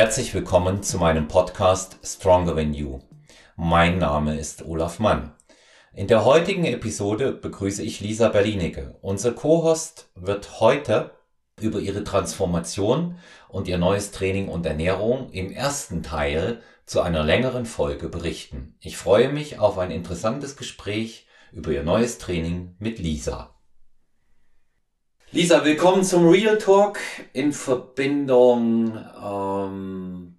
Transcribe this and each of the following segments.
Herzlich willkommen zu meinem Podcast Stronger Than You. Mein Name ist Olaf Mann. In der heutigen Episode begrüße ich Lisa Berlinecke. Unser Co-Host wird heute über ihre Transformation und ihr neues Training und Ernährung im ersten Teil zu einer längeren Folge berichten. Ich freue mich auf ein interessantes Gespräch über ihr neues Training mit Lisa. Lisa, willkommen zum Real Talk in Verbindung ähm,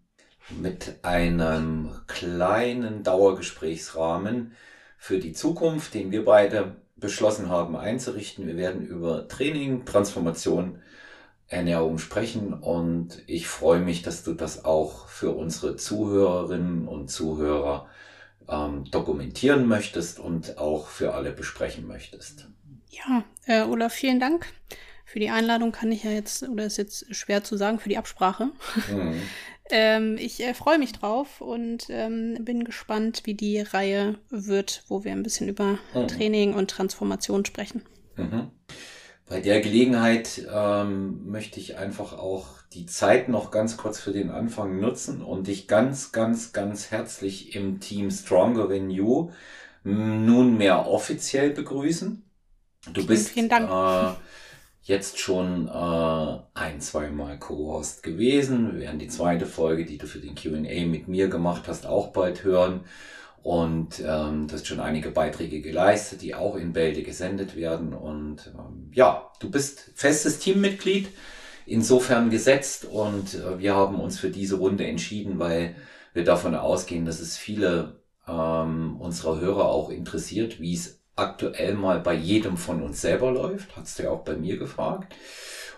mit einem kleinen Dauergesprächsrahmen für die Zukunft, den wir beide beschlossen haben einzurichten. Wir werden über Training, Transformation, Ernährung sprechen und ich freue mich, dass du das auch für unsere Zuhörerinnen und Zuhörer ähm, dokumentieren möchtest und auch für alle besprechen möchtest. Ja, äh, Olaf, vielen Dank. Für die Einladung kann ich ja jetzt, oder ist jetzt schwer zu sagen, für die Absprache. Mhm. ähm, ich äh, freue mich drauf und ähm, bin gespannt, wie die Reihe wird, wo wir ein bisschen über mhm. Training und Transformation sprechen. Mhm. Bei der Gelegenheit ähm, möchte ich einfach auch die Zeit noch ganz kurz für den Anfang nutzen und dich ganz, ganz, ganz herzlich im Team Stronger Than You nunmehr offiziell begrüßen. Du bist vielen Dank. Äh, jetzt schon äh, ein, zwei Mal Co-Host gewesen. Wir werden die zweite Folge, die du für den QA mit mir gemacht hast, auch bald hören. Und ähm, du hast schon einige Beiträge geleistet, die auch in Bälde gesendet werden. Und ähm, ja, du bist festes Teammitglied, insofern gesetzt. Und äh, wir haben uns für diese Runde entschieden, weil wir davon ausgehen, dass es viele ähm, unserer Hörer auch interessiert, wie es aktuell mal bei jedem von uns selber läuft, hast du ja auch bei mir gefragt.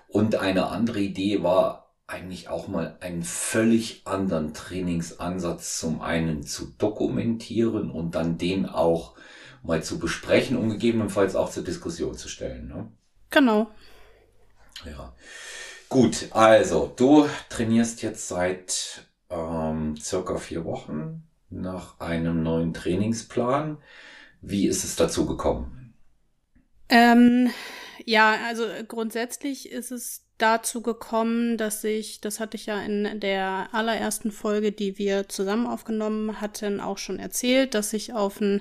Und eine andere Idee war eigentlich auch mal einen völlig anderen Trainingsansatz zum einen zu dokumentieren und dann den auch mal zu besprechen und gegebenenfalls auch zur Diskussion zu stellen. Ne? Genau. Ja. Gut, also du trainierst jetzt seit ähm, circa vier Wochen nach einem neuen Trainingsplan. Wie ist es dazu gekommen? Ähm, ja, also grundsätzlich ist es dazu gekommen, dass ich, das hatte ich ja in der allerersten Folge, die wir zusammen aufgenommen hatten, auch schon erzählt, dass ich auf einen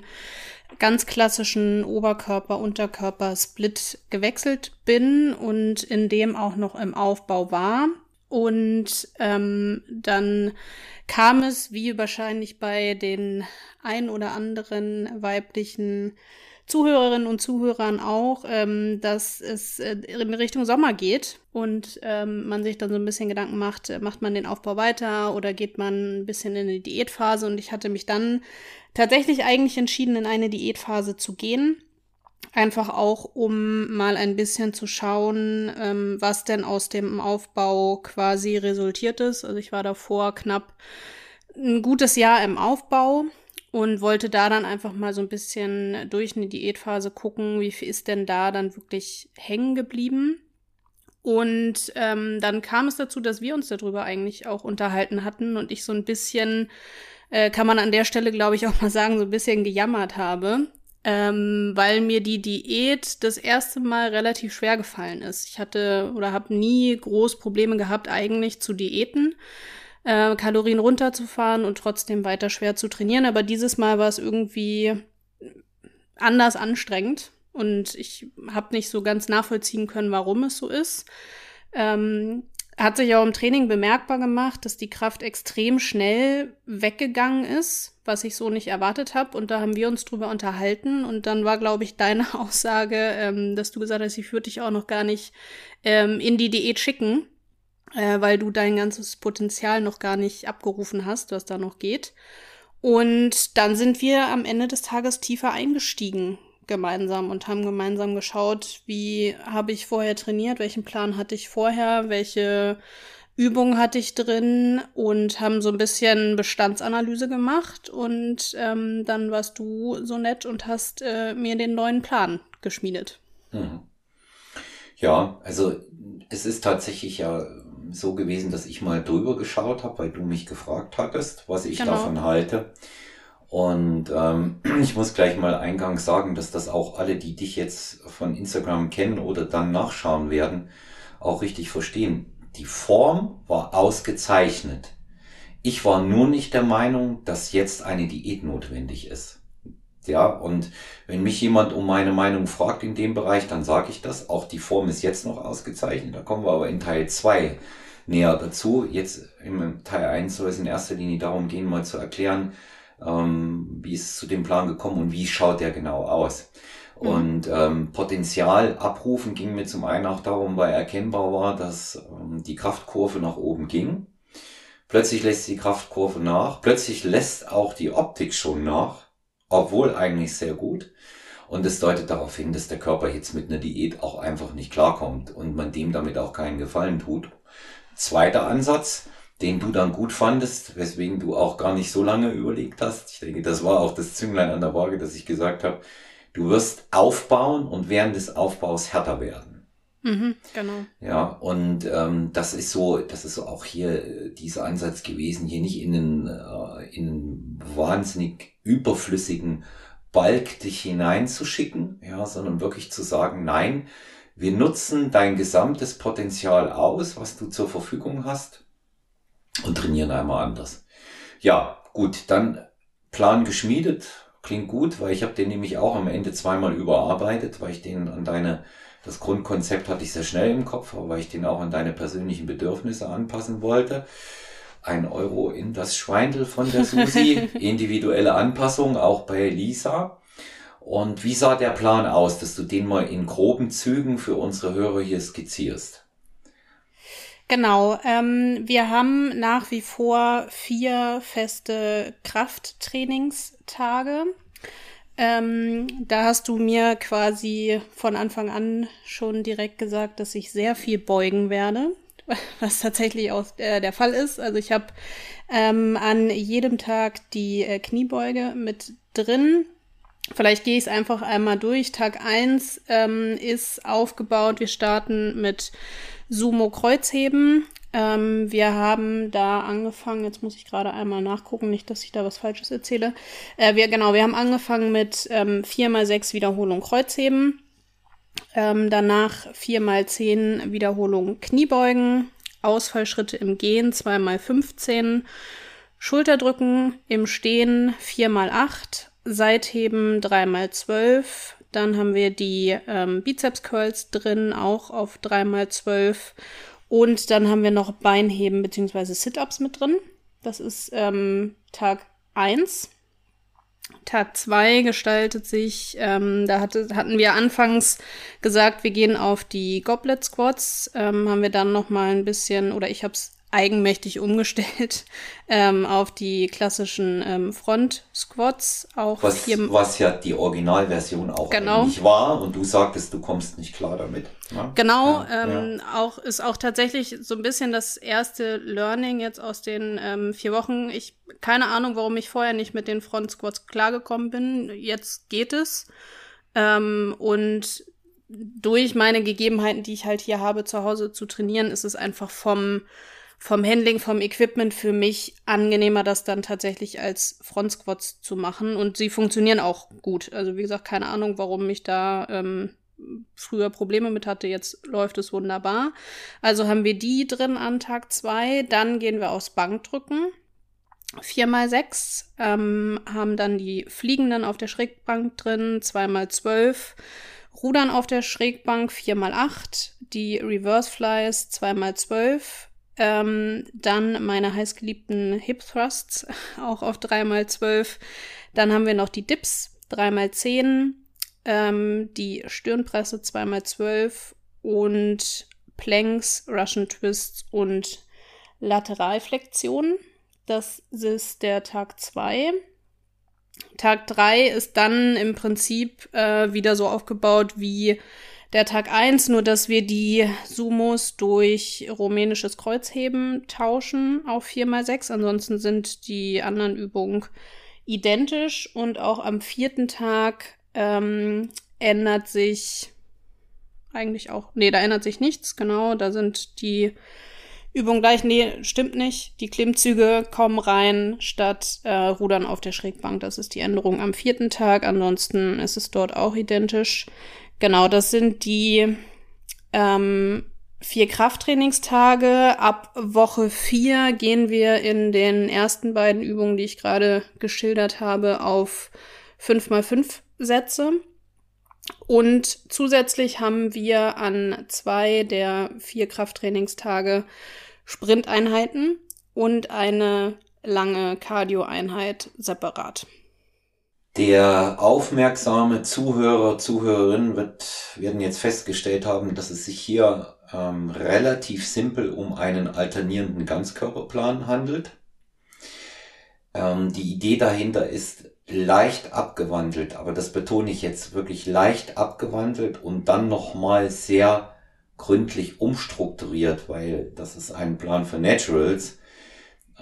ganz klassischen Oberkörper-Unterkörper-Split gewechselt bin und in dem auch noch im Aufbau war. Und ähm, dann kam es, wie wahrscheinlich bei den ein oder anderen weiblichen Zuhörerinnen und Zuhörern auch, ähm, dass es äh, in Richtung Sommer geht. Und ähm, man sich dann so ein bisschen Gedanken macht, äh, macht man den Aufbau weiter oder geht man ein bisschen in die Diätphase? Und ich hatte mich dann tatsächlich eigentlich entschieden, in eine Diätphase zu gehen Einfach auch, um mal ein bisschen zu schauen, ähm, was denn aus dem Aufbau quasi resultiert ist. Also ich war davor knapp ein gutes Jahr im Aufbau und wollte da dann einfach mal so ein bisschen durch eine Diätphase gucken, wie viel ist denn da dann wirklich hängen geblieben. Und ähm, dann kam es dazu, dass wir uns darüber eigentlich auch unterhalten hatten und ich so ein bisschen, äh, kann man an der Stelle, glaube ich, auch mal sagen, so ein bisschen gejammert habe, ähm, weil mir die Diät das erste Mal relativ schwer gefallen ist. Ich hatte oder habe nie groß Probleme gehabt, eigentlich zu Diäten, äh, Kalorien runterzufahren und trotzdem weiter schwer zu trainieren. Aber dieses Mal war es irgendwie anders anstrengend und ich habe nicht so ganz nachvollziehen können, warum es so ist. Ähm, hat sich auch im Training bemerkbar gemacht, dass die Kraft extrem schnell weggegangen ist, was ich so nicht erwartet habe. Und da haben wir uns drüber unterhalten. Und dann war, glaube ich, deine Aussage, ähm, dass du gesagt hast, ich würde dich auch noch gar nicht ähm, in die Diät schicken, äh, weil du dein ganzes Potenzial noch gar nicht abgerufen hast, was da noch geht. Und dann sind wir am Ende des Tages tiefer eingestiegen gemeinsam und haben gemeinsam geschaut, wie habe ich vorher trainiert, welchen Plan hatte ich vorher, welche Übungen hatte ich drin und haben so ein bisschen Bestandsanalyse gemacht und ähm, dann warst du so nett und hast äh, mir den neuen Plan geschmiedet. Mhm. Ja, also es ist tatsächlich ja so gewesen, dass ich mal drüber geschaut habe, weil du mich gefragt hattest, was ich genau. davon halte. Und ähm, ich muss gleich mal eingangs sagen, dass das auch alle, die dich jetzt von Instagram kennen oder dann nachschauen werden, auch richtig verstehen. Die Form war ausgezeichnet. Ich war nur nicht der Meinung, dass jetzt eine Diät notwendig ist. Ja, und wenn mich jemand um meine Meinung fragt in dem Bereich, dann sage ich das. Auch die Form ist jetzt noch ausgezeichnet. Da kommen wir aber in Teil zwei näher dazu. Jetzt im Teil eins soll es in erster Linie darum gehen, mal zu erklären, ähm, wie ist es zu dem Plan gekommen und wie schaut der genau aus. Mhm. Und ähm, Potenzial abrufen ging mir zum einen auch darum, weil erkennbar war, dass ähm, die Kraftkurve nach oben ging. Plötzlich lässt die Kraftkurve nach. Plötzlich lässt auch die Optik schon nach, obwohl eigentlich sehr gut. Und es deutet darauf hin, dass der Körper jetzt mit einer Diät auch einfach nicht klarkommt und man dem damit auch keinen Gefallen tut. Zweiter Ansatz, den du dann gut fandest, weswegen du auch gar nicht so lange überlegt hast. Ich denke, das war auch das Zünglein an der Waage, dass ich gesagt habe, du wirst aufbauen und während des Aufbaus härter werden. Mhm, genau. Ja, und ähm, das ist so, das ist so auch hier äh, dieser Ansatz gewesen, hier nicht in einen, äh, in einen wahnsinnig überflüssigen Balk dich hineinzuschicken, ja, sondern wirklich zu sagen, nein, wir nutzen dein gesamtes Potenzial aus, was du zur Verfügung hast und trainieren einmal anders. Ja, gut, dann Plan geschmiedet, klingt gut, weil ich habe den nämlich auch am Ende zweimal überarbeitet, weil ich den an deine, das Grundkonzept hatte ich sehr schnell im Kopf, aber weil ich den auch an deine persönlichen Bedürfnisse anpassen wollte. Ein Euro in das Schweindel von der Susi, individuelle Anpassung, auch bei Lisa. Und wie sah der Plan aus, dass du den mal in groben Zügen für unsere Hörer hier skizzierst? Genau, ähm, wir haben nach wie vor vier feste Krafttrainingstage. Ähm, da hast du mir quasi von Anfang an schon direkt gesagt, dass ich sehr viel beugen werde, was tatsächlich auch äh, der Fall ist. Also ich habe ähm, an jedem Tag die äh, Kniebeuge mit drin. Vielleicht gehe ich es einfach einmal durch. Tag eins ähm, ist aufgebaut. Wir starten mit Sumo-Kreuzheben. Ähm, wir haben da angefangen, jetzt muss ich gerade einmal nachgucken, nicht, dass ich da was Falsches erzähle. Äh, wir, genau, wir haben angefangen mit ähm, 4x6 Wiederholung Kreuzheben. Ähm, danach 4x10 Wiederholungen Kniebeugen. Ausfallschritte im Gehen 2x15. Schulterdrücken im Stehen 4x8. Seitheben 3x12. Dann haben wir die ähm, Bizeps Curls drin, auch auf 3x12 und dann haben wir noch Beinheben bzw. Sit-Ups mit drin. Das ist ähm, Tag 1. Tag 2 gestaltet sich, ähm, da hatte, hatten wir anfangs gesagt, wir gehen auf die Goblet Squats, ähm, haben wir dann noch mal ein bisschen, oder ich habe es eigenmächtig umgestellt ähm, auf die klassischen ähm, Front-Squats. Auch was, was ja die Originalversion auch genau. eigentlich war und du sagtest, du kommst nicht klar damit. Ne? Genau, ja, ähm, ja. auch ist auch tatsächlich so ein bisschen das erste Learning jetzt aus den ähm, vier Wochen. Ich keine Ahnung, warum ich vorher nicht mit den Front-Squats klargekommen bin. Jetzt geht es. Ähm, und durch meine Gegebenheiten, die ich halt hier habe, zu Hause zu trainieren, ist es einfach vom vom Handling, vom Equipment für mich angenehmer, das dann tatsächlich als Front Squats zu machen. Und sie funktionieren auch gut. Also wie gesagt, keine Ahnung, warum ich da ähm, früher Probleme mit hatte. Jetzt läuft es wunderbar. Also haben wir die drin an Tag zwei. Dann gehen wir aufs Bankdrücken. 4x6 ähm, haben dann die Fliegenden auf der Schrägbank drin, 2x12. Rudern auf der Schrägbank 4x8, die Reverse Flies 2x12, ähm, dann meine heißgeliebten Hip Thrusts, auch auf 3x12. Dann haben wir noch die Dips, 3x10, ähm, die Stirnpresse 2x12 und Planks, Russian Twists und Lateralflexion. Das ist der Tag 2. Tag 3 ist dann im Prinzip äh, wieder so aufgebaut wie der Tag eins nur dass wir die Sumos durch rumänisches Kreuzheben tauschen auf 4x6. Ansonsten sind die anderen Übungen identisch. Und auch am vierten Tag ähm, ändert sich eigentlich auch. Nee, da ändert sich nichts, genau. Da sind die Übungen gleich. Nee, stimmt nicht. Die Klimmzüge kommen rein statt äh, Rudern auf der Schrägbank. Das ist die Änderung am vierten Tag. Ansonsten ist es dort auch identisch. Genau, das sind die ähm, vier Krafttrainingstage. Ab Woche vier gehen wir in den ersten beiden Übungen, die ich gerade geschildert habe, auf fünf mal fünf Sätze. Und zusätzlich haben wir an zwei der vier Krafttrainingstage Sprinteinheiten und eine lange Cardio-Einheit separat. Der aufmerksame Zuhörer, Zuhörerin wird, werden jetzt festgestellt haben, dass es sich hier ähm, relativ simpel um einen alternierenden Ganzkörperplan handelt. Ähm, die Idee dahinter ist leicht abgewandelt, aber das betone ich jetzt wirklich leicht abgewandelt und dann nochmal sehr gründlich umstrukturiert, weil das ist ein Plan für Naturals.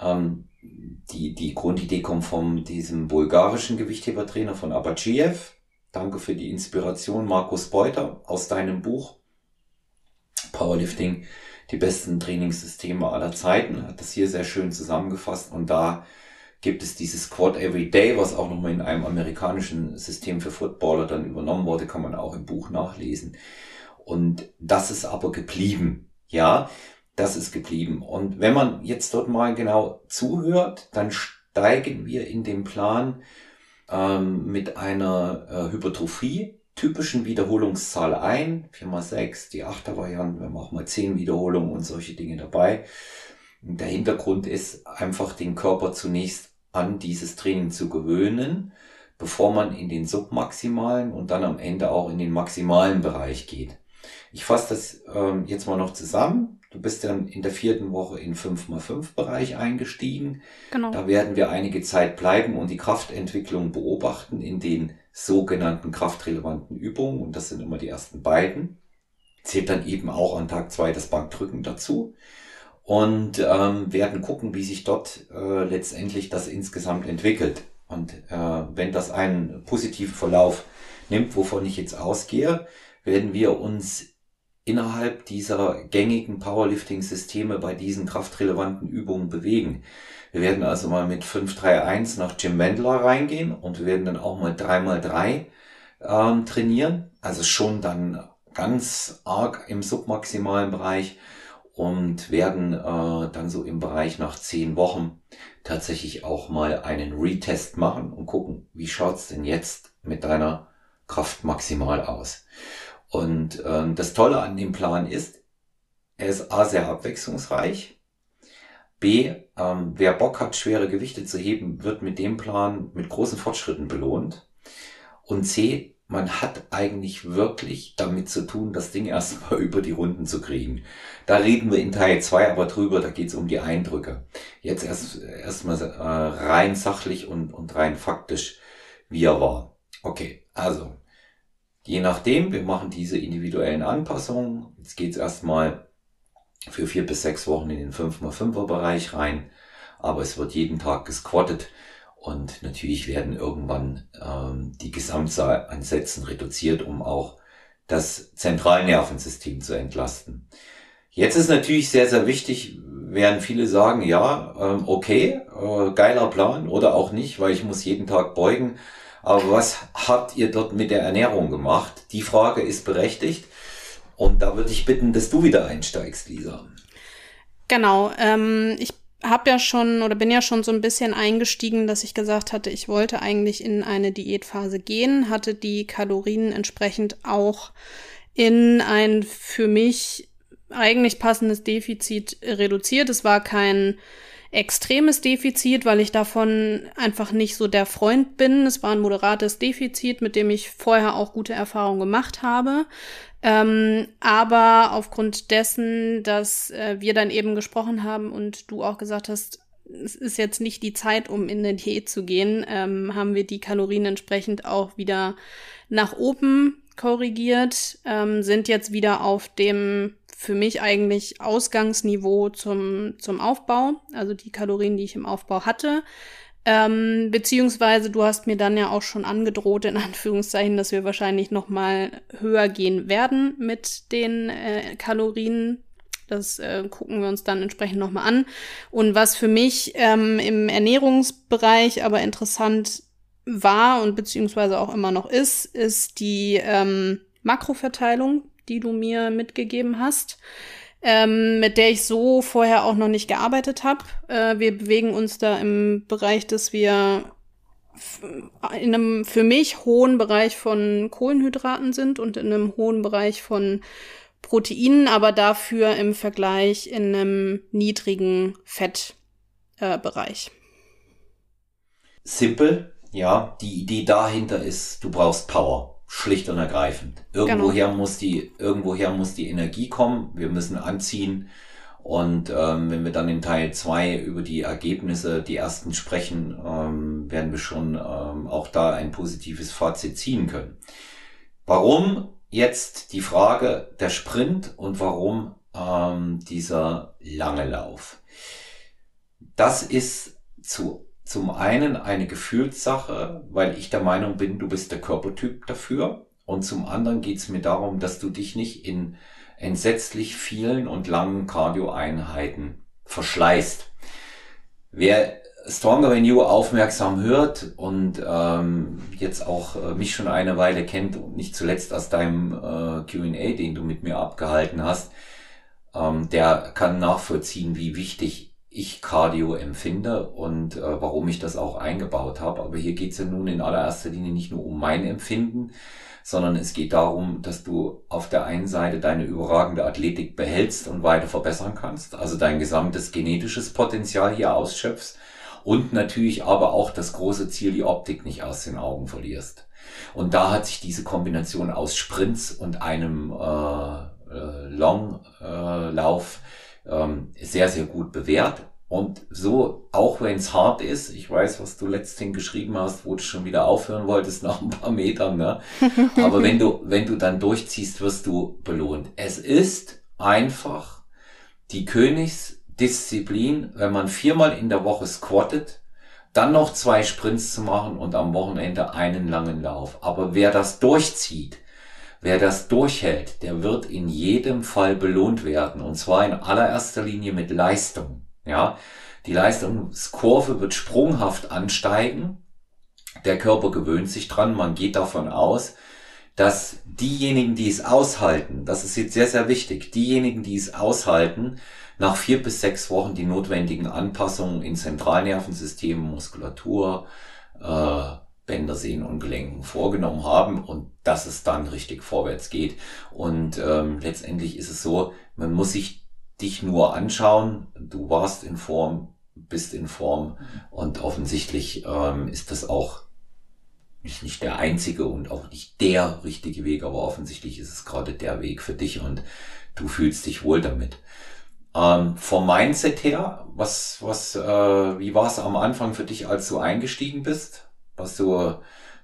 Ähm, die, die Grundidee kommt von diesem bulgarischen Gewichthebertrainer von Abachiev. Danke für die Inspiration, Markus Beuter, aus deinem Buch Powerlifting, die besten Trainingssysteme aller Zeiten. Hat das hier sehr schön zusammengefasst und da gibt es dieses Quad Every Day, was auch nochmal in einem amerikanischen System für Footballer dann übernommen wurde, kann man auch im Buch nachlesen. Und das ist aber geblieben. Ja, das ist geblieben. Und wenn man jetzt dort mal genau zuhört, dann steigen wir in dem Plan ähm, mit einer äh, Hypertrophie typischen Wiederholungszahl ein. 4 mal 6, die 8er Variante, wir auch mal 10 Wiederholungen und solche Dinge dabei. Der Hintergrund ist einfach den Körper zunächst an dieses Training zu gewöhnen, bevor man in den submaximalen und dann am Ende auch in den maximalen Bereich geht. Ich fasse das ähm, jetzt mal noch zusammen. Du bist dann in der vierten Woche in 5x5 Bereich eingestiegen. Genau. Da werden wir einige Zeit bleiben und die Kraftentwicklung beobachten in den sogenannten kraftrelevanten Übungen. Und das sind immer die ersten beiden. Zählt dann eben auch an Tag zwei das Bankdrücken dazu. Und ähm, werden gucken, wie sich dort äh, letztendlich das insgesamt entwickelt. Und äh, wenn das einen positiven Verlauf nimmt, wovon ich jetzt ausgehe, werden wir uns innerhalb dieser gängigen Powerlifting-Systeme bei diesen kraftrelevanten Übungen bewegen. Wir werden also mal mit 531 nach Jim Wendler reingehen und wir werden dann auch mal 3x3 ähm, trainieren. Also schon dann ganz arg im submaximalen Bereich und werden äh, dann so im Bereich nach 10 Wochen tatsächlich auch mal einen Retest machen und gucken, wie schaut's denn jetzt mit deiner Kraft maximal aus. Und ähm, das Tolle an dem Plan ist, er ist A sehr abwechslungsreich. B, ähm, wer Bock hat, schwere Gewichte zu heben, wird mit dem Plan mit großen Fortschritten belohnt. Und C, man hat eigentlich wirklich damit zu tun, das Ding erstmal über die Runden zu kriegen. Da reden wir in Teil 2 aber drüber, da geht es um die Eindrücke. Jetzt erst erstmal äh, rein sachlich und, und rein faktisch, wie er war. Okay, also Je nachdem, wir machen diese individuellen Anpassungen. Jetzt geht es erstmal für vier bis sechs Wochen in den 5x5er Bereich rein, aber es wird jeden Tag gesquattet und natürlich werden irgendwann ähm, die Gesamtzahl an Sätzen reduziert, um auch das Zentralnervensystem zu entlasten. Jetzt ist natürlich sehr, sehr wichtig, werden viele sagen, ja, ähm, okay, äh, geiler Plan oder auch nicht, weil ich muss jeden Tag beugen. Aber was habt ihr dort mit der Ernährung gemacht? Die Frage ist berechtigt. Und da würde ich bitten, dass du wieder einsteigst, Lisa. Genau. Ähm, ich habe ja schon oder bin ja schon so ein bisschen eingestiegen, dass ich gesagt hatte, ich wollte eigentlich in eine Diätphase gehen, hatte die Kalorien entsprechend auch in ein für mich eigentlich passendes Defizit reduziert. Es war kein extremes Defizit, weil ich davon einfach nicht so der Freund bin. Es war ein moderates Defizit, mit dem ich vorher auch gute Erfahrungen gemacht habe. Ähm, aber aufgrund dessen, dass äh, wir dann eben gesprochen haben und du auch gesagt hast, es ist jetzt nicht die Zeit, um in den Diät zu gehen, ähm, haben wir die Kalorien entsprechend auch wieder nach oben korrigiert, ähm, sind jetzt wieder auf dem für mich eigentlich Ausgangsniveau zum, zum Aufbau, also die Kalorien, die ich im Aufbau hatte. Ähm, beziehungsweise du hast mir dann ja auch schon angedroht, in Anführungszeichen, dass wir wahrscheinlich noch mal höher gehen werden mit den äh, Kalorien. Das äh, gucken wir uns dann entsprechend noch mal an. Und was für mich ähm, im Ernährungsbereich aber interessant war und beziehungsweise auch immer noch ist, ist die ähm, Makroverteilung die du mir mitgegeben hast. ähm, mit der ich so vorher auch noch nicht gearbeitet habe. Äh, wir bewegen uns da im Bereich, dass wir in einem für mich hohen Bereich von Kohlenhydraten sind und in einem hohen Bereich von Proteinen, aber dafür im Vergleich in einem niedrigen Fettbereich. Äh, Simpel, ja. Die Idee dahinter ist, du brauchst Power. Schlicht und ergreifend. Irgendwoher genau. muss die, irgendwoher muss die Energie kommen. Wir müssen anziehen. Und ähm, wenn wir dann in Teil zwei über die Ergebnisse, die ersten sprechen, ähm, werden wir schon ähm, auch da ein positives Fazit ziehen können. Warum jetzt die Frage der Sprint und warum ähm, dieser lange Lauf? Das ist zu zum einen eine Gefühlssache, weil ich der Meinung bin, du bist der Körpertyp dafür. Und zum anderen geht es mir darum, dass du dich nicht in entsetzlich vielen und langen Cardio-Einheiten verschleißt. Wer Stronger Than You aufmerksam hört und ähm, jetzt auch äh, mich schon eine Weile kennt und nicht zuletzt aus deinem äh, Q&A, den du mit mir abgehalten hast, ähm, der kann nachvollziehen, wie wichtig ich Cardio empfinde und äh, warum ich das auch eingebaut habe. Aber hier geht es ja nun in allererster Linie nicht nur um mein Empfinden, sondern es geht darum, dass du auf der einen Seite deine überragende Athletik behältst und weiter verbessern kannst, also dein gesamtes genetisches Potenzial hier ausschöpfst und natürlich aber auch das große Ziel, die Optik nicht aus den Augen verlierst. Und da hat sich diese Kombination aus Sprints und einem äh, äh, Longlauf äh, ähm, sehr, sehr gut bewährt. Und so, auch wenn es hart ist, ich weiß, was du letztens geschrieben hast, wo du schon wieder aufhören wolltest nach ein paar Metern, ne? Aber wenn du, wenn du dann durchziehst, wirst du belohnt. Es ist einfach die Königsdisziplin, wenn man viermal in der Woche squattet, dann noch zwei Sprints zu machen und am Wochenende einen langen Lauf. Aber wer das durchzieht, Wer das durchhält, der wird in jedem Fall belohnt werden. Und zwar in allererster Linie mit Leistung. Ja, die Leistungskurve wird sprunghaft ansteigen. Der Körper gewöhnt sich dran. Man geht davon aus, dass diejenigen, die es aushalten, das ist jetzt sehr, sehr wichtig, diejenigen, die es aushalten, nach vier bis sechs Wochen die notwendigen Anpassungen in Zentralnervensystem, Muskulatur, äh, Bänder, Sehnen und Gelenken vorgenommen haben und dass es dann richtig vorwärts geht. Und ähm, letztendlich ist es so, man muss sich dich nur anschauen. Du warst in Form, bist in Form und offensichtlich ähm, ist das auch nicht, nicht der einzige und auch nicht der richtige Weg, aber offensichtlich ist es gerade der Weg für dich und du fühlst dich wohl damit. Ähm, vom Mindset her, was, was, äh, wie war es am Anfang für dich, als du eingestiegen bist? Was du,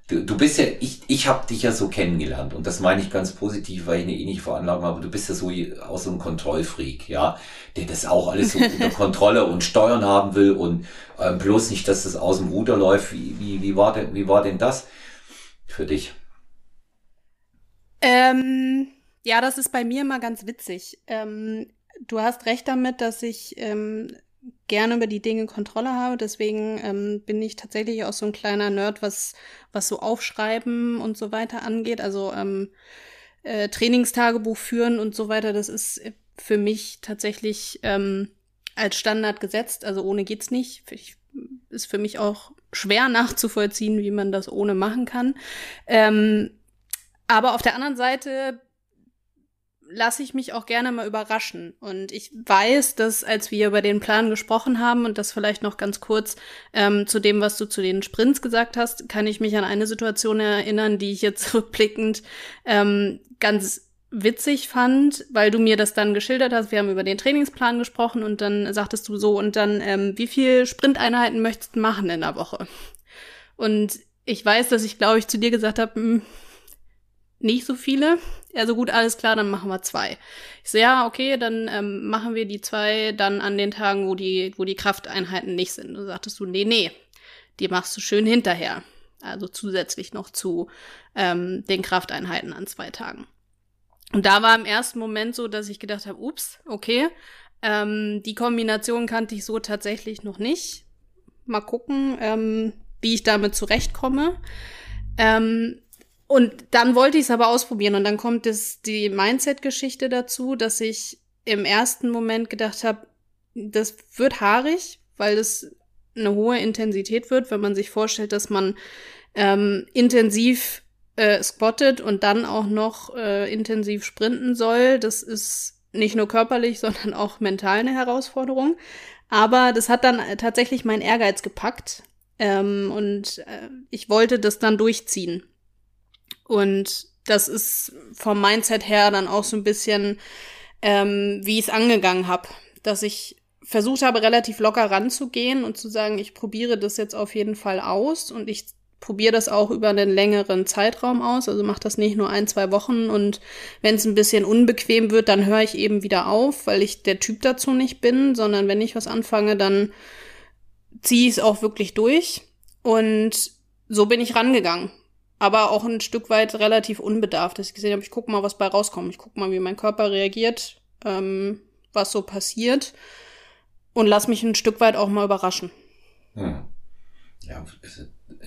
du, du bist ja, ich, ich habe dich ja so kennengelernt und das meine ich ganz positiv, weil ich eine ähnliche Veranlagung habe. Du bist ja so auch so ein Kontrollfreak, ja, der das auch alles so unter Kontrolle und Steuern haben will und ähm, bloß nicht, dass das aus dem Ruder läuft. Wie, wie, wie, war, denn, wie war denn das für dich? Ähm, ja, das ist bei mir immer ganz witzig. Ähm, du hast recht damit, dass ich ähm, gerne über die Dinge Kontrolle habe. Deswegen ähm, bin ich tatsächlich auch so ein kleiner Nerd, was, was so Aufschreiben und so weiter angeht. Also ähm, äh, Trainingstagebuch führen und so weiter, das ist für mich tatsächlich ähm, als Standard gesetzt. Also ohne geht's nicht. Ich, ist für mich auch schwer nachzuvollziehen, wie man das ohne machen kann. Ähm, aber auf der anderen Seite lasse ich mich auch gerne mal überraschen. Und ich weiß, dass als wir über den Plan gesprochen haben und das vielleicht noch ganz kurz ähm, zu dem, was du zu den Sprints gesagt hast, kann ich mich an eine Situation erinnern, die ich jetzt rückblickend ähm, ganz witzig fand, weil du mir das dann geschildert hast. Wir haben über den Trainingsplan gesprochen und dann sagtest du so, und dann, ähm, wie viel Sprinteinheiten möchtest du machen in der Woche? Und ich weiß, dass ich, glaube ich, zu dir gesagt habe, hm, nicht so viele. Also gut, alles klar, dann machen wir zwei. Ich so, ja, okay, dann ähm, machen wir die zwei dann an den Tagen, wo die, wo die Krafteinheiten nicht sind. Und sagtest du, nee, nee, die machst du schön hinterher. Also zusätzlich noch zu ähm, den Krafteinheiten an zwei Tagen. Und da war im ersten Moment so, dass ich gedacht habe, ups, okay, ähm, die Kombination kannte ich so tatsächlich noch nicht. Mal gucken, ähm, wie ich damit zurechtkomme. Ähm, und dann wollte ich es aber ausprobieren und dann kommt das, die Mindset-Geschichte dazu, dass ich im ersten Moment gedacht habe, das wird haarig, weil es eine hohe Intensität wird, wenn man sich vorstellt, dass man ähm, intensiv äh, squattet und dann auch noch äh, intensiv sprinten soll. Das ist nicht nur körperlich, sondern auch mental eine Herausforderung. Aber das hat dann tatsächlich meinen Ehrgeiz gepackt. Ähm, und äh, ich wollte das dann durchziehen. Und das ist vom Mindset her dann auch so ein bisschen, ähm, wie ich es angegangen habe. Dass ich versucht habe, relativ locker ranzugehen und zu sagen, ich probiere das jetzt auf jeden Fall aus und ich probiere das auch über einen längeren Zeitraum aus. Also mache das nicht nur ein, zwei Wochen und wenn es ein bisschen unbequem wird, dann höre ich eben wieder auf, weil ich der Typ dazu nicht bin, sondern wenn ich was anfange, dann ziehe ich es auch wirklich durch. Und so bin ich rangegangen. Aber auch ein Stück weit relativ unbedarft, dass ich gesehen habe, ich gucke mal, was bei rauskommt. Ich gucke mal, wie mein Körper reagiert, ähm, was so passiert und lass mich ein Stück weit auch mal überraschen. Hm. Ja,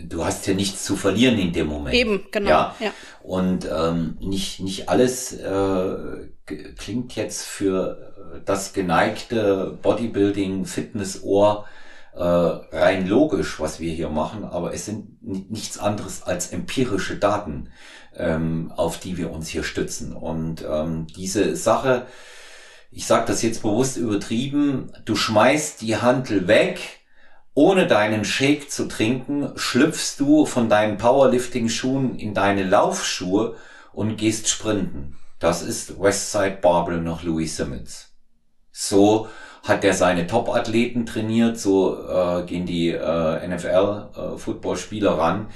du hast ja nichts zu verlieren in dem Moment. Eben, genau. Ja. ja. Und ähm, nicht, nicht alles äh, klingt jetzt für äh, das geneigte Bodybuilding, Fitness-Ohr äh, rein logisch, was wir hier machen, aber es sind nichts anderes als empirische Daten, ähm, auf die wir uns hier stützen. Und ähm, diese Sache, ich sage das jetzt bewusst übertrieben, du schmeißt die Handel weg, ohne deinen Shake zu trinken, schlüpfst du von deinen Powerlifting-Schuhen in deine Laufschuhe und gehst sprinten. Das ist Westside Barbell nach Louis Simmons. So hat er seine Top-Athleten trainiert, so äh, gehen die äh, NFL-Footballspieler äh, ran.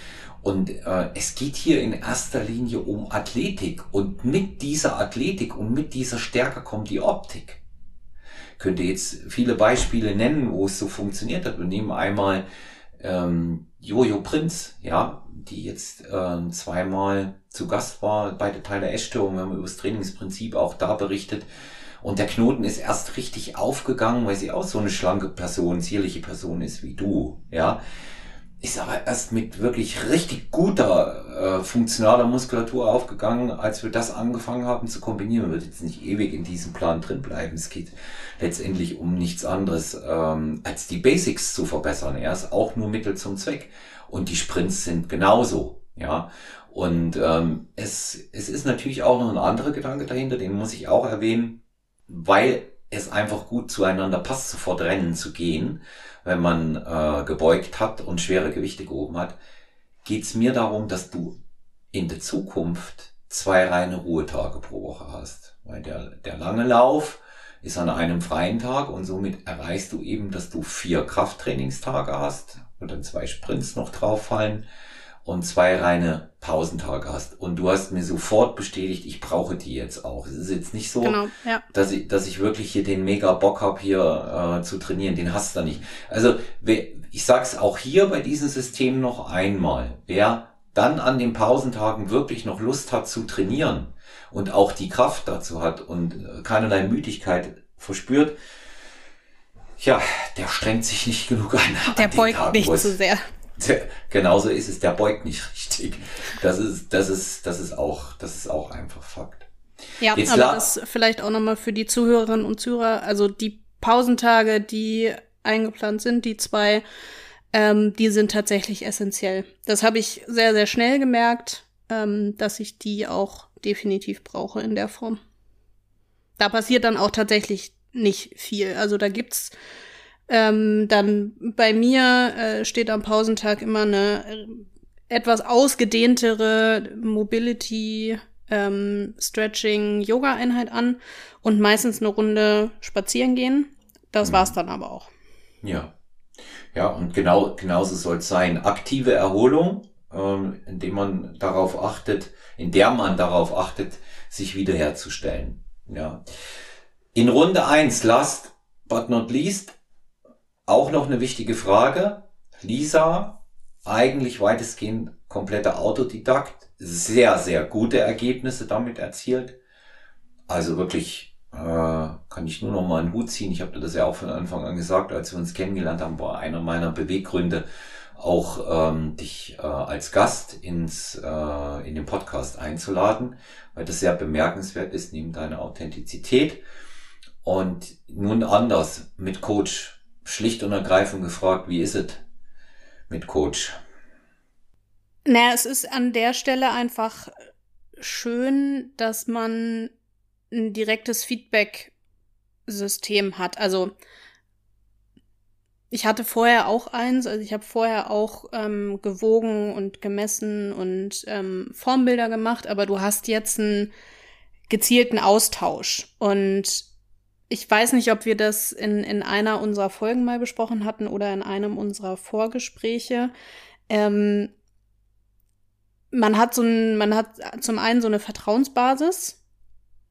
Und äh, es geht hier in erster Linie um Athletik. Und mit dieser Athletik und mit dieser Stärke kommt die Optik. Könnte jetzt viele Beispiele nennen, wo es so funktioniert hat. Wir nehmen einmal ähm, Jojo Prinz, ja, die jetzt ähm, zweimal zu Gast war bei der Teil der Essstörung. Wir haben über das Trainingsprinzip auch da berichtet. Und der Knoten ist erst richtig aufgegangen, weil sie auch so eine schlanke Person, zierliche Person ist wie du, ja. Ist aber erst mit wirklich richtig guter äh, funktionaler Muskulatur aufgegangen, als wir das angefangen haben zu kombinieren. Wird jetzt nicht ewig in diesem Plan drin bleiben. Es geht letztendlich um nichts anderes, ähm, als die Basics zu verbessern. Er ist auch nur Mittel zum Zweck. Und die Sprints sind genauso, ja. Und ähm, es, es ist natürlich auch noch ein anderer Gedanke dahinter, den muss ich auch erwähnen weil es einfach gut zueinander passt, sofort rennen zu gehen, wenn man äh, gebeugt hat und schwere Gewichte gehoben hat, geht es mir darum, dass du in der Zukunft zwei reine Ruhetage pro Woche hast. Weil der, der lange Lauf ist an einem freien Tag und somit erreichst du eben, dass du vier Krafttrainingstage hast und dann zwei Sprints noch drauf fallen und zwei reine Pausentage hast. Und du hast mir sofort bestätigt, ich brauche die jetzt auch. Es ist jetzt nicht so, genau, ja. dass, ich, dass ich wirklich hier den mega Bock hab hier äh, zu trainieren. Den hast du nicht. Also ich sag's auch hier bei diesem System noch einmal. Wer dann an den Pausentagen wirklich noch Lust hat zu trainieren und auch die Kraft dazu hat und äh, keinerlei Müdigkeit verspürt, ja, der strengt sich nicht genug an. Der beugt Tagen, nicht zu sehr. Genauso ist es, der beugt nicht richtig. Das ist, das ist, das ist auch, das ist auch einfach Fakt. Ja, Jetzt aber das vielleicht auch nochmal für die Zuhörerinnen und Zuhörer, also die Pausentage, die eingeplant sind, die zwei, ähm, die sind tatsächlich essentiell. Das habe ich sehr, sehr schnell gemerkt, ähm, dass ich die auch definitiv brauche in der Form. Da passiert dann auch tatsächlich nicht viel. Also da gibt's ähm, dann bei mir äh, steht am Pausentag immer eine äh, etwas ausgedehntere Mobility ähm, Stretching Yoga Einheit an und meistens eine Runde spazieren gehen. Das mhm. war's dann aber auch. Ja. Ja, und genau, genauso soll es sein. Aktive Erholung, ähm, indem man darauf achtet, in der man darauf achtet, sich wiederherzustellen. Ja. In Runde eins last but not least, auch noch eine wichtige Frage. Lisa, eigentlich weitestgehend kompletter Autodidakt, sehr, sehr gute Ergebnisse damit erzielt. Also wirklich äh, kann ich nur noch mal einen Hut ziehen. Ich habe dir das ja auch von Anfang an gesagt, als wir uns kennengelernt haben, war einer meiner Beweggründe, auch ähm, dich äh, als Gast ins äh, in den Podcast einzuladen, weil das sehr bemerkenswert ist neben deiner Authentizität. Und nun anders mit Coach. Schlicht und ergreifend gefragt, wie ist es mit Coach? Naja, es ist an der Stelle einfach schön, dass man ein direktes Feedback-System hat. Also ich hatte vorher auch eins, also ich habe vorher auch ähm, gewogen und gemessen und ähm, Formbilder gemacht, aber du hast jetzt einen gezielten Austausch. Und ich weiß nicht, ob wir das in, in einer unserer Folgen mal besprochen hatten oder in einem unserer Vorgespräche. Ähm, man hat so ein, man hat zum einen so eine Vertrauensbasis,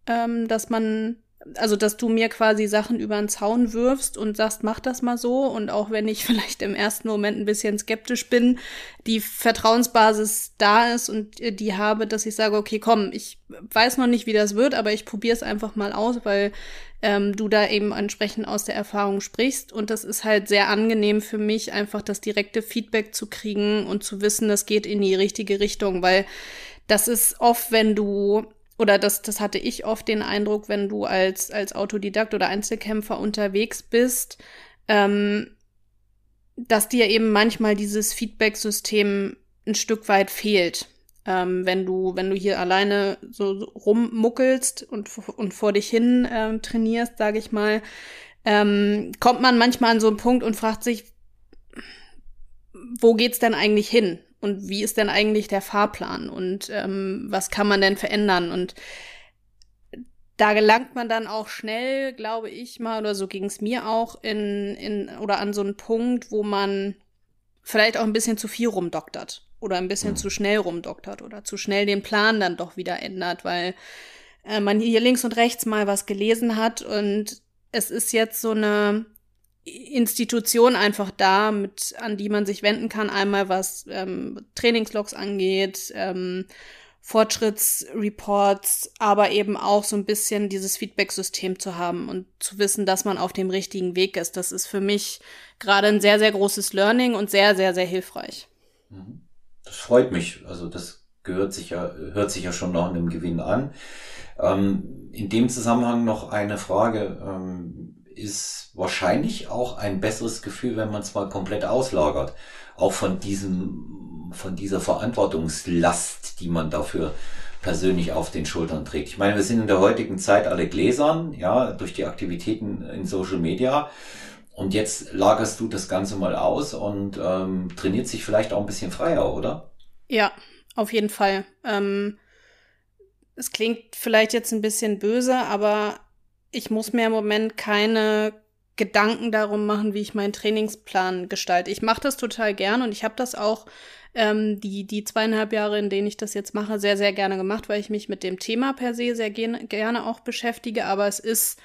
ähm, dass man also dass du mir quasi Sachen über den Zaun wirfst und sagst, mach das mal so. Und auch wenn ich vielleicht im ersten Moment ein bisschen skeptisch bin, die Vertrauensbasis da ist und die habe, dass ich sage, okay, komm, ich weiß noch nicht, wie das wird, aber ich probiere es einfach mal aus, weil ähm, du da eben entsprechend aus der Erfahrung sprichst. Und das ist halt sehr angenehm für mich, einfach das direkte Feedback zu kriegen und zu wissen, das geht in die richtige Richtung, weil das ist oft, wenn du oder das, das hatte ich oft den Eindruck, wenn du als, als Autodidakt oder Einzelkämpfer unterwegs bist, ähm, dass dir eben manchmal dieses Feedback-System ein Stück weit fehlt. Ähm, wenn du, wenn du hier alleine so, rummuckelst und, und vor dich hin ähm, trainierst, sage ich mal, ähm, kommt man manchmal an so einen Punkt und fragt sich, wo geht's denn eigentlich hin? Und wie ist denn eigentlich der Fahrplan und ähm, was kann man denn verändern und da gelangt man dann auch schnell, glaube ich mal, oder so ging es mir auch, in, in oder an so einen Punkt, wo man vielleicht auch ein bisschen zu viel rumdoktert oder ein bisschen mhm. zu schnell rumdoktert oder zu schnell den Plan dann doch wieder ändert, weil äh, man hier links und rechts mal was gelesen hat und es ist jetzt so eine Institution einfach da, mit, an die man sich wenden kann. Einmal was ähm, Trainingslogs angeht, ähm, Fortschrittsreports, aber eben auch so ein bisschen dieses Feedback-System zu haben und zu wissen, dass man auf dem richtigen Weg ist. Das ist für mich gerade ein sehr, sehr großes Learning und sehr, sehr, sehr hilfreich. Mhm. Das freut mich. Also das gehört sich ja, hört sich ja schon nach einem Gewinn an. Ähm, in dem Zusammenhang noch eine Frage. Ähm, ist wahrscheinlich auch ein besseres Gefühl, wenn man es mal komplett auslagert. Auch von diesem, von dieser Verantwortungslast, die man dafür persönlich auf den Schultern trägt. Ich meine, wir sind in der heutigen Zeit alle Gläsern, ja, durch die Aktivitäten in Social Media. Und jetzt lagerst du das Ganze mal aus und ähm, trainiert sich vielleicht auch ein bisschen freier, oder? Ja, auf jeden Fall. Ähm, es klingt vielleicht jetzt ein bisschen böse, aber ich muss mir im Moment keine Gedanken darum machen, wie ich meinen Trainingsplan gestalte. Ich mache das total gern und ich habe das auch ähm, die, die zweieinhalb Jahre, in denen ich das jetzt mache, sehr, sehr gerne gemacht, weil ich mich mit dem Thema per se sehr gerne auch beschäftige. Aber es ist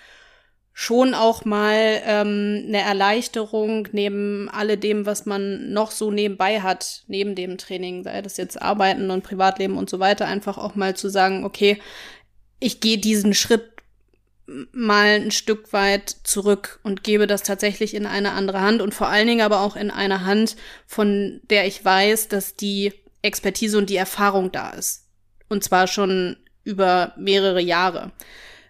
schon auch mal ähm, eine Erleichterung neben alledem, was man noch so nebenbei hat, neben dem Training, sei das jetzt Arbeiten und Privatleben und so weiter, einfach auch mal zu sagen, okay, ich gehe diesen Schritt mal ein Stück weit zurück und gebe das tatsächlich in eine andere Hand und vor allen Dingen aber auch in eine Hand, von der ich weiß, dass die Expertise und die Erfahrung da ist. Und zwar schon über mehrere Jahre.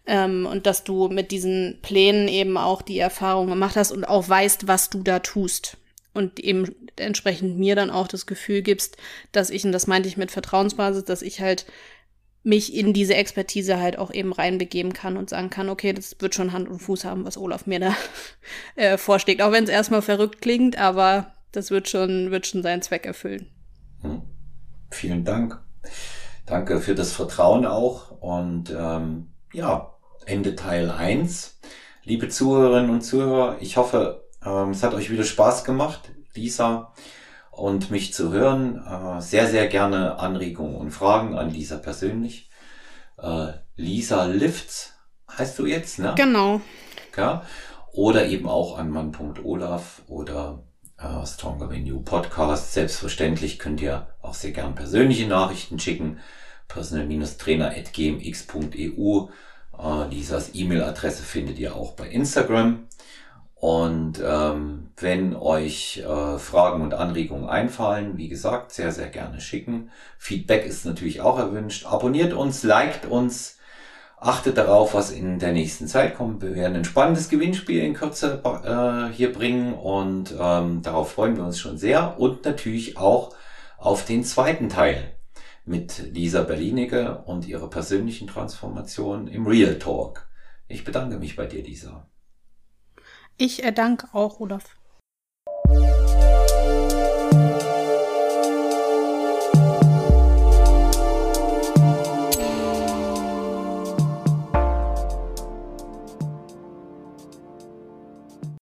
Ähm, und dass du mit diesen Plänen eben auch die Erfahrung gemacht hast und auch weißt, was du da tust. Und eben entsprechend mir dann auch das Gefühl gibst, dass ich, und das meinte ich mit Vertrauensbasis, dass ich halt mich in diese Expertise halt auch eben reinbegeben kann und sagen kann, okay, das wird schon Hand und Fuß haben, was Olaf mir da äh, vorschlägt. Auch wenn es erstmal verrückt klingt, aber das wird schon, wird schon seinen Zweck erfüllen. Hm. Vielen Dank. Danke für das Vertrauen auch. Und ähm, ja, Ende Teil eins. Liebe Zuhörerinnen und Zuhörer, ich hoffe, ähm, es hat euch wieder Spaß gemacht. Lisa, und mich zu hören. Äh, sehr, sehr gerne Anregungen und Fragen an Lisa persönlich. Äh, Lisa Lifts heißt du jetzt, ne? Genau. Ja? Oder eben auch an mann.olaf oder äh, Stronger Venue Podcast. Selbstverständlich könnt ihr auch sehr gern persönliche Nachrichten schicken. personal-trainer.gmx.eu. Äh, Lisas E-Mail-Adresse findet ihr auch bei Instagram. Und ähm, wenn euch äh, Fragen und Anregungen einfallen, wie gesagt, sehr, sehr gerne schicken. Feedback ist natürlich auch erwünscht. Abonniert uns, liked uns Achtet darauf, was in der nächsten Zeit kommt. Wir werden ein spannendes Gewinnspiel in Kürze äh, hier bringen und ähm, darauf freuen wir uns schon sehr. Und natürlich auch auf den zweiten Teil mit Lisa Berlinige und ihrer persönlichen Transformation im Real Talk. Ich bedanke mich bei dir, Lisa. Ich danke auch, Olaf.